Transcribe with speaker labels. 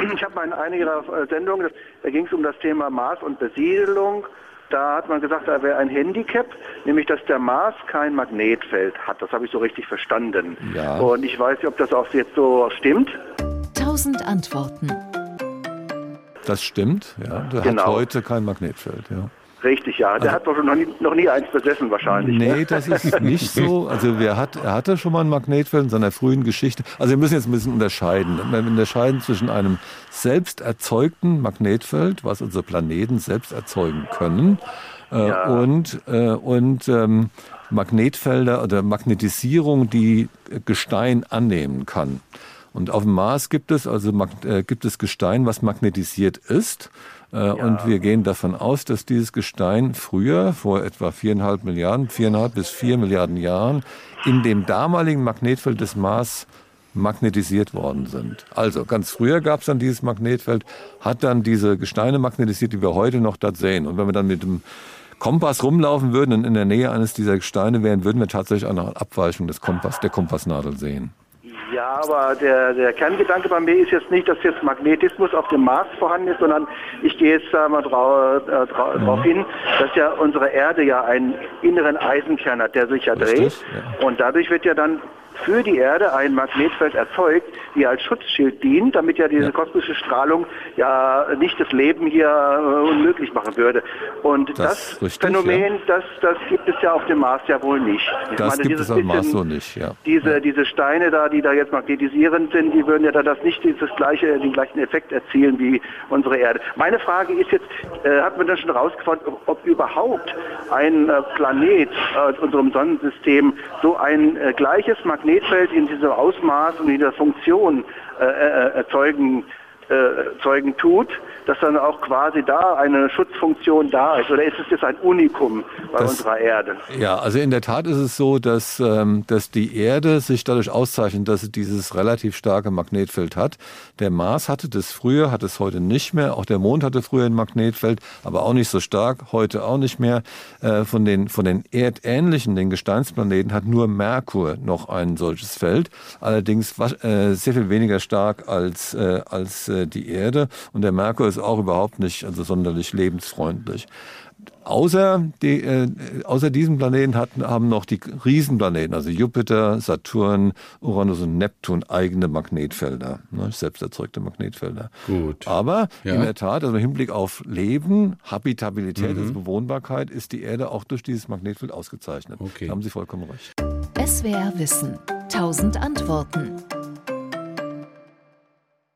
Speaker 1: ich habe mal in einer Ihrer äh, Sendungen, da ging es um das Thema Mars und Besiedelung. Da hat man gesagt, da wäre ein Handicap, nämlich dass der Mars kein Magnetfeld hat. Das habe ich so richtig verstanden. Ja. Und ich weiß nicht, ob das auch jetzt so stimmt.
Speaker 2: Tausend Antworten.
Speaker 3: Das stimmt, ja. Der genau. hat heute kein Magnetfeld, ja.
Speaker 1: Richtig, ja. Der also, hat doch noch nie, noch nie eins besessen wahrscheinlich.
Speaker 3: Nee, ne? das ist nicht so. Also wer hat, er hatte schon mal ein Magnetfeld in seiner frühen Geschichte. Also wir müssen jetzt ein bisschen unterscheiden. Wir unterscheiden zwischen einem selbst erzeugten Magnetfeld, was unsere Planeten selbst erzeugen können, äh, ja. und, äh, und ähm, Magnetfelder oder Magnetisierung, die Gestein annehmen kann. Und auf dem Mars gibt es also äh, gibt es Gestein, was magnetisiert ist. Äh, ja. Und wir gehen davon aus, dass dieses Gestein früher, vor etwa viereinhalb Milliarden, viereinhalb bis vier Milliarden Jahren, in dem damaligen Magnetfeld des Mars magnetisiert worden sind. Also ganz früher gab es dann dieses Magnetfeld, hat dann diese Gesteine magnetisiert, die wir heute noch dort sehen. Und wenn wir dann mit dem Kompass rumlaufen würden und in der Nähe eines dieser Gesteine wären, würden wir tatsächlich eine Abweichung des Kompass, der Kompassnadel sehen.
Speaker 1: Ja, aber der, der Kerngedanke bei mir ist jetzt nicht, dass jetzt Magnetismus auf dem Mars vorhanden ist, sondern ich gehe jetzt da mal drau, äh, drau, mhm. darauf hin, dass ja unsere Erde ja einen inneren Eisenkern hat, der sich ja dreht. Ja. Und dadurch wird ja dann für die Erde ein Magnetfeld erzeugt, die als Schutzschild dient, damit ja diese ja. kosmische Strahlung ja nicht das Leben hier äh, unmöglich machen würde. Und das, das richtig, Phänomen, ja. das, das gibt es ja auf dem Mars ja wohl nicht.
Speaker 3: Ich das meine, gibt es auf dem Mars so nicht, ja.
Speaker 1: Diese, ja. diese Steine da, die da jetzt magnetisierend sind, die würden ja da das nicht dieses gleiche, den gleichen Effekt erzielen wie unsere Erde. Meine Frage ist jetzt, äh, hat man dann schon rausgefunden, ob, ob überhaupt ein äh, Planet äh, unserem Sonnensystem so ein äh, gleiches Magnetfeld Magnetfeld in diesem Ausmaß und in dieser Funktion äh, äh, erzeugen äh, Zeugen tut, dass dann auch quasi da eine Schutzfunktion da ist? Oder ist es jetzt ein Unikum bei das, unserer Erde?
Speaker 3: Ja, also in der Tat ist es so, dass, ähm, dass die Erde sich dadurch auszeichnet, dass sie dieses relativ starke Magnetfeld hat. Der Mars hatte das früher, hat es heute nicht mehr. Auch der Mond hatte früher ein Magnetfeld, aber auch nicht so stark, heute auch nicht mehr. Äh, von, den, von den erdähnlichen, den Gesteinsplaneten, hat nur Merkur noch ein solches Feld. Allerdings äh, sehr viel weniger stark als, äh, als äh, die Erde und der Merkur ist auch überhaupt nicht also sonderlich lebensfreundlich. Außer, die, äh, außer diesem Planeten hatten, haben noch die Riesenplaneten, also Jupiter, Saturn, Uranus und Neptun, eigene Magnetfelder, ne, selbst erzeugte Magnetfelder. Gut. Aber ja. in der Tat, also im Hinblick auf Leben, Habitabilität, mhm. also Bewohnbarkeit, ist die Erde auch durch dieses Magnetfeld ausgezeichnet. Okay. Da haben Sie vollkommen recht.
Speaker 2: SWR Wissen. Tausend Antworten.